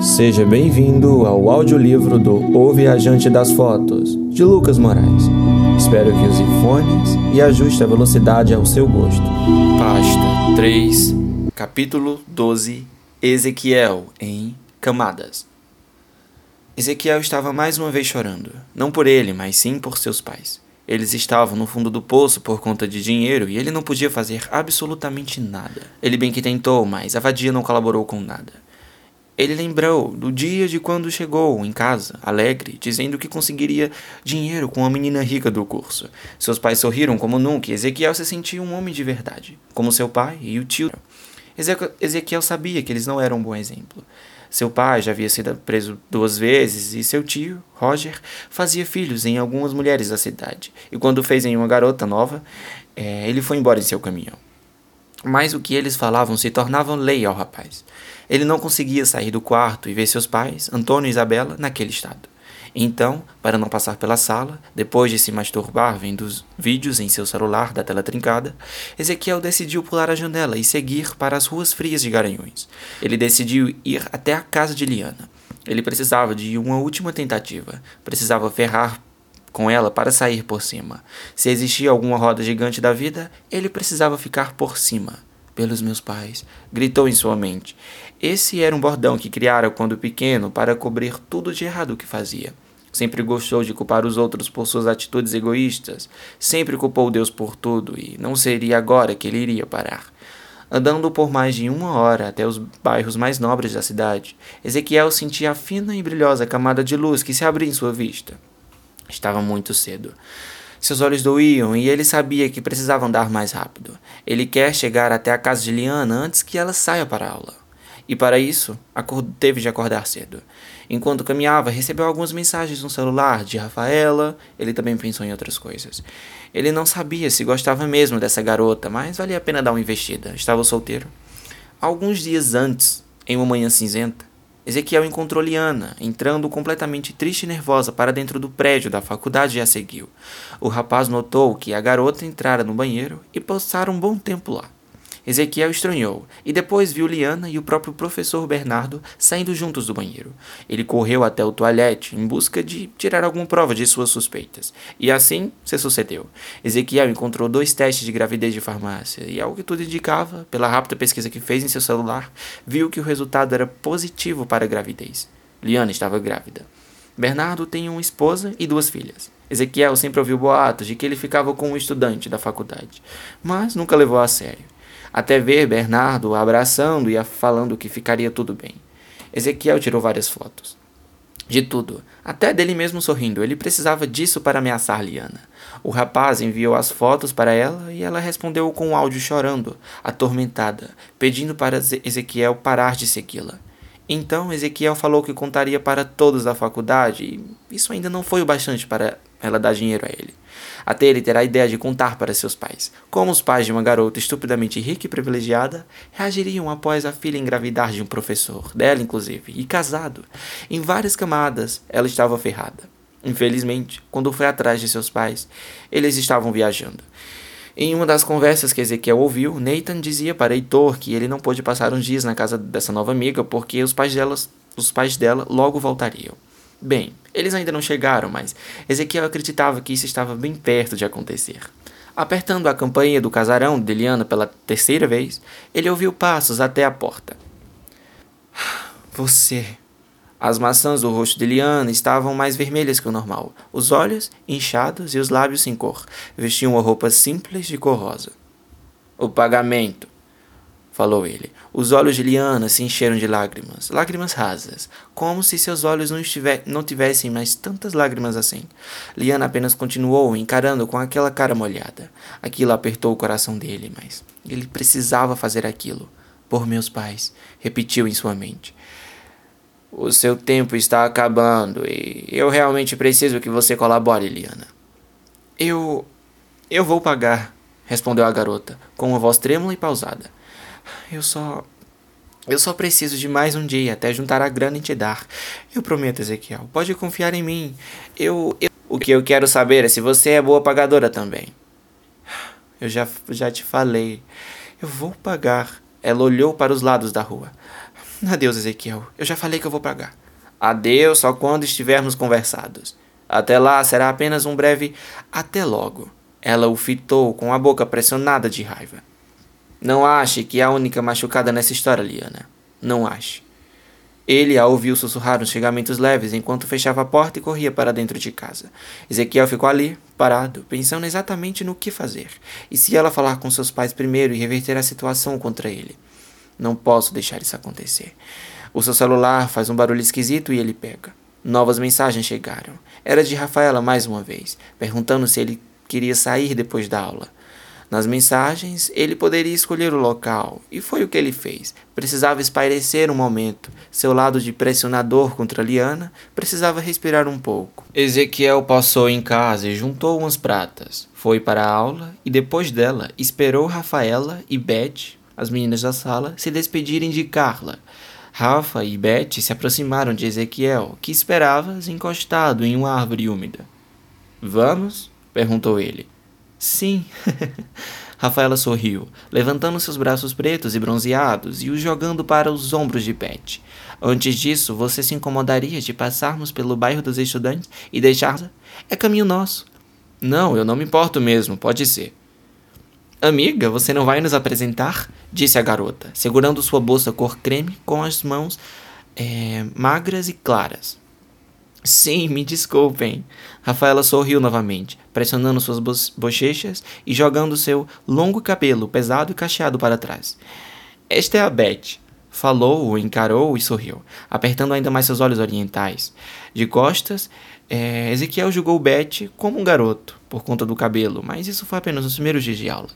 Seja bem-vindo ao audiolivro do O Viajante das Fotos, de Lucas Moraes. Espero que use fones e ajuste a velocidade ao seu gosto. Pasta 3, capítulo 12 Ezequiel em Camadas. Ezequiel estava mais uma vez chorando, não por ele, mas sim por seus pais. Eles estavam no fundo do poço por conta de dinheiro e ele não podia fazer absolutamente nada. Ele bem que tentou, mas a vadia não colaborou com nada. Ele lembrou do dia de quando chegou em casa, alegre, dizendo que conseguiria dinheiro com a menina rica do curso. Seus pais sorriram como nunca e Ezequiel se sentia um homem de verdade, como seu pai e o tio. Ezequiel sabia que eles não eram um bom exemplo. Seu pai já havia sido preso duas vezes e seu tio, Roger, fazia filhos em algumas mulheres da cidade. E quando fez em uma garota nova, é, ele foi embora em seu caminhão. Mas o que eles falavam se tornava lei ao rapaz. Ele não conseguia sair do quarto e ver seus pais, Antônio e Isabela, naquele estado. Então, para não passar pela sala, depois de se masturbar vendo os vídeos em seu celular da tela trincada, Ezequiel decidiu pular a janela e seguir para as ruas frias de Garanhuns. Ele decidiu ir até a casa de Liana. Ele precisava de uma última tentativa. Precisava ferrar com ela para sair por cima. Se existia alguma roda gigante da vida, ele precisava ficar por cima. Pelos meus pais, gritou em sua mente. Esse era um bordão que criara quando pequeno para cobrir tudo de errado que fazia. Sempre gostou de culpar os outros por suas atitudes egoístas. Sempre culpou Deus por tudo e não seria agora que ele iria parar. Andando por mais de uma hora até os bairros mais nobres da cidade, Ezequiel sentia a fina e brilhosa camada de luz que se abria em sua vista. Estava muito cedo. Seus olhos doíam e ele sabia que precisava andar mais rápido. Ele quer chegar até a casa de Liana antes que ela saia para a aula. E para isso, teve de acordar cedo. Enquanto caminhava, recebeu algumas mensagens no celular de Rafaela. Ele também pensou em outras coisas. Ele não sabia se gostava mesmo dessa garota, mas valia a pena dar uma investida. Estava solteiro. Alguns dias antes, em uma manhã cinzenta, Ezequiel encontrou Liana, entrando completamente triste e nervosa para dentro do prédio da faculdade e a seguiu. O rapaz notou que a garota entrara no banheiro e passaram um bom tempo lá. Ezequiel estranhou e depois viu Liana e o próprio professor Bernardo saindo juntos do banheiro. Ele correu até o toalete em busca de tirar alguma prova de suas suspeitas. E assim se sucedeu. Ezequiel encontrou dois testes de gravidez de farmácia e, ao que tudo indicava, pela rápida pesquisa que fez em seu celular, viu que o resultado era positivo para a gravidez. Liana estava grávida. Bernardo tem uma esposa e duas filhas. Ezequiel sempre ouviu boatos de que ele ficava com um estudante da faculdade, mas nunca levou a sério até ver Bernardo abraçando e falando que ficaria tudo bem. Ezequiel tirou várias fotos. De tudo, até dele mesmo sorrindo, ele precisava disso para ameaçar Liana. O rapaz enviou as fotos para ela e ela respondeu com um áudio chorando, atormentada, pedindo para Ezequiel parar de segui-la. Então Ezequiel falou que contaria para todos da faculdade e isso ainda não foi o bastante para ela dar dinheiro a ele. Até ele ter a ideia de contar para seus pais como os pais de uma garota estupidamente rica e privilegiada reagiriam após a filha engravidar de um professor, dela inclusive, e casado. Em várias camadas, ela estava ferrada. Infelizmente, quando foi atrás de seus pais, eles estavam viajando. Em uma das conversas que Ezequiel ouviu, Nathan dizia para Heitor que ele não pôde passar uns dias na casa dessa nova amiga porque os pais, delas, os pais dela logo voltariam. Bem, eles ainda não chegaram, mas Ezequiel acreditava que isso estava bem perto de acontecer. Apertando a campainha do casarão de Eliana pela terceira vez, ele ouviu passos até a porta. Você, as maçãs do rosto de Liana estavam mais vermelhas que o normal, os olhos inchados e os lábios sem cor. Vestiam uma roupa simples de cor rosa. O pagamento, falou ele. Os olhos de Liana se encheram de lágrimas, lágrimas rasas, como se seus olhos não, não tivessem mais tantas lágrimas assim. Liana apenas continuou encarando com aquela cara molhada. Aquilo apertou o coração dele, mas ele precisava fazer aquilo. Por meus pais, repetiu em sua mente. O seu tempo está acabando e eu realmente preciso que você colabore, Liana. Eu. Eu vou pagar, respondeu a garota, com uma voz trêmula e pausada. Eu só. Eu só preciso de mais um dia até juntar a grana e te dar. Eu prometo, Ezequiel. Pode confiar em mim. Eu, eu. O que eu quero saber é se você é boa pagadora também. Eu já, já te falei. Eu vou pagar. Ela olhou para os lados da rua. Adeus, Ezequiel. Eu já falei que eu vou pagar. Adeus só quando estivermos conversados. Até lá será apenas um breve até logo. Ela o fitou com a boca pressionada de raiva. Não ache que é a única machucada nessa história, Liana. Não ache. Ele a ouviu sussurrar uns xingamentos leves enquanto fechava a porta e corria para dentro de casa. Ezequiel ficou ali, parado, pensando exatamente no que fazer. E se ela falar com seus pais primeiro e reverter a situação contra ele? Não posso deixar isso acontecer. O seu celular faz um barulho esquisito e ele pega. Novas mensagens chegaram. Era de Rafaela mais uma vez, perguntando se ele queria sair depois da aula. Nas mensagens, ele poderia escolher o local, e foi o que ele fez. Precisava espairecer um momento. Seu lado de pressionador contra Liana precisava respirar um pouco. Ezequiel passou em casa e juntou umas pratas. Foi para a aula e depois dela esperou Rafaela e Beth, as meninas da sala, se despedirem de Carla. Rafa e Beth se aproximaram de Ezequiel, que esperava encostado em uma árvore úmida. Vamos? perguntou ele. Sim. Rafaela sorriu, levantando seus braços pretos e bronzeados e os jogando para os ombros de Beth. Antes disso, você se incomodaria de passarmos pelo bairro dos estudantes e deixar. É caminho nosso. Não, eu não me importo mesmo, pode ser. Amiga, você não vai nos apresentar? disse a garota, segurando sua bolsa cor creme com as mãos é, magras e claras. Sim, me desculpem. Rafaela sorriu novamente, pressionando suas bo bochechas e jogando seu longo cabelo pesado e cacheado para trás. Esta é a Beth. Falou, encarou e sorriu, apertando ainda mais seus olhos orientais. De costas, é, Ezequiel julgou Beth como um garoto, por conta do cabelo, mas isso foi apenas nos primeiros dias de aula.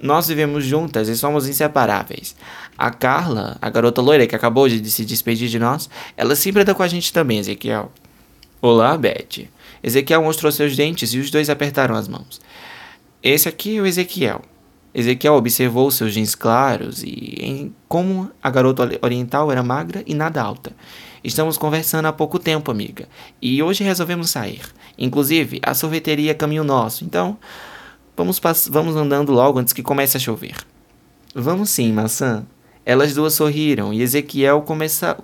Nós vivemos juntas e somos inseparáveis. A Carla, a garota loira que acabou de se despedir de nós, ela sempre anda com a gente também, Ezequiel. Olá, Beth. Ezequiel mostrou seus dentes e os dois apertaram as mãos. Esse aqui é o Ezequiel. Ezequiel observou seus jeans claros e em como a garota oriental era magra e nada alta. Estamos conversando há pouco tempo, amiga, e hoje resolvemos sair. Inclusive, a sorveteria é caminho nosso, então vamos, vamos andando logo antes que comece a chover. Vamos sim, maçã. Elas duas sorriram e Ezequiel começa,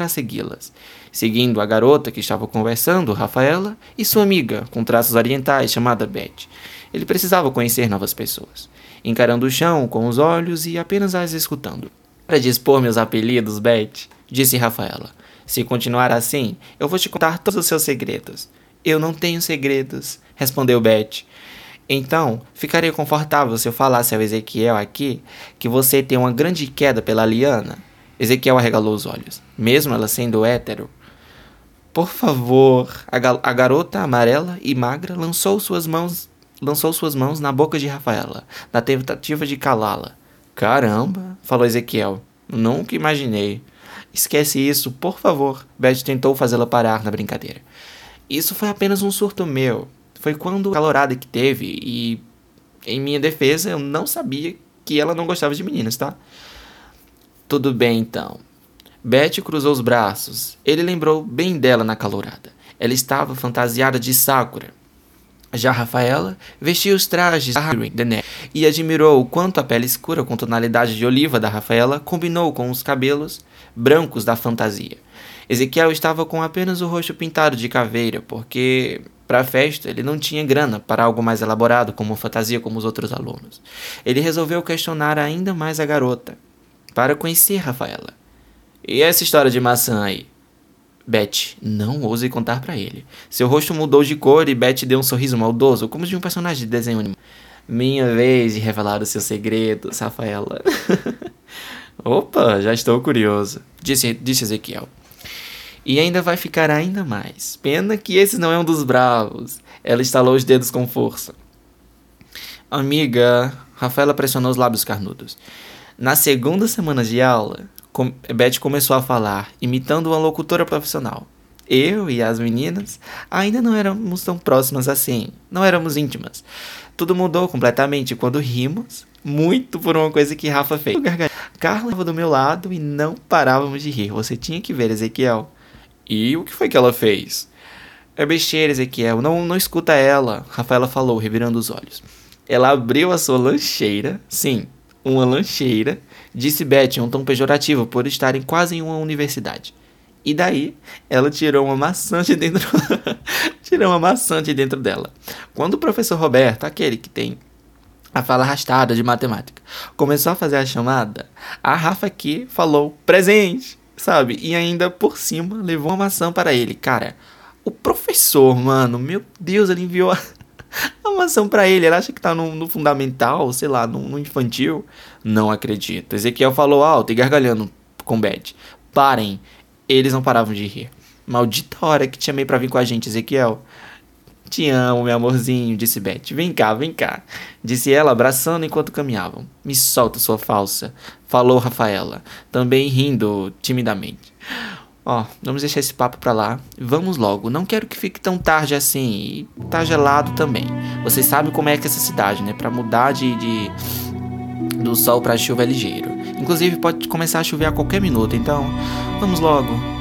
a segui-las seguindo a garota que estava conversando, Rafaela, e sua amiga, com traços orientais, chamada Beth. Ele precisava conhecer novas pessoas, encarando o chão com os olhos e apenas as escutando. Para dispor meus apelidos, Beth, disse Rafaela. Se continuar assim, eu vou te contar todos os seus segredos. Eu não tenho segredos, respondeu Beth. Então, ficaria confortável se eu falasse ao Ezequiel aqui que você tem uma grande queda pela Liana? Ezequiel arregalou os olhos. Mesmo ela sendo hétero, por favor. A, a garota amarela e magra lançou suas mãos lançou suas mãos na boca de Rafaela, na tentativa de calá-la. Caramba, falou Ezequiel. Nunca imaginei. Esquece isso, por favor. Beth tentou fazê-la parar na brincadeira. Isso foi apenas um surto meu. Foi quando a calorada que teve e, em minha defesa, eu não sabia que ela não gostava de meninas, tá? Tudo bem então. Betty cruzou os braços. Ele lembrou bem dela na calorada. Ela estava fantasiada de Sakura. Já Rafaela vestia os trajes de Neve e admirou o quanto a pele escura com tonalidade de oliva da Rafaela combinou com os cabelos brancos da fantasia. Ezequiel estava com apenas o rosto pintado de caveira, porque para a festa ele não tinha grana para algo mais elaborado como fantasia como os outros alunos. Ele resolveu questionar ainda mais a garota para conhecer Rafaela. E essa história de maçã aí? Beth, não ouse contar para ele. Seu rosto mudou de cor e Beth deu um sorriso maldoso, como de um personagem de desenho animado. Minha vez de revelar os seus segredos, Rafaela. Opa, já estou curioso, disse, disse Ezequiel. E ainda vai ficar ainda mais. Pena que esse não é um dos bravos. Ela estalou os dedos com força. Amiga, Rafaela pressionou os lábios carnudos. Na segunda semana de aula, com Beth começou a falar, imitando uma locutora profissional. Eu e as meninas ainda não éramos tão próximas assim, não éramos íntimas. Tudo mudou completamente quando rimos muito por uma coisa que Rafa fez. Carla estava do meu lado e não parávamos de rir. Você tinha que ver, Ezequiel. E o que foi que ela fez? É besteira, Ezequiel. Não, não escuta ela. Rafaela falou, revirando os olhos. Ela abriu a sua lancheira. Sim, uma lancheira Disse Beth em um tom pejorativo por estarem quase em uma universidade. E daí, ela tirou uma maçã de dentro. tirou uma maçã de dentro dela. Quando o professor Roberto, aquele que tem a fala arrastada de matemática, começou a fazer a chamada, a Rafa aqui falou presente, sabe? E ainda por cima levou uma maçã para ele. Cara, o professor, mano, meu Deus, ele enviou a, a maçã para ele. Ele acha que tá no, no fundamental, sei lá, no, no, infantil. Não acredito. Ezequiel falou alto e gargalhando com Beth. Parem. Eles não paravam de rir. Maldita hora que te chamei pra vir com a gente, Ezequiel. Te amo, meu amorzinho, disse Beth. Vem cá, vem cá. Disse ela, abraçando enquanto caminhavam. Me solta, sua falsa. Falou Rafaela, também rindo timidamente. Ó, vamos deixar esse papo pra lá. Vamos logo. Não quero que fique tão tarde assim. E tá gelado também. Vocês sabem como é que é essa cidade, né? Pra mudar de, de do sol pra chuva é ligeiro. Inclusive pode começar a chover a qualquer minuto. Então, vamos logo.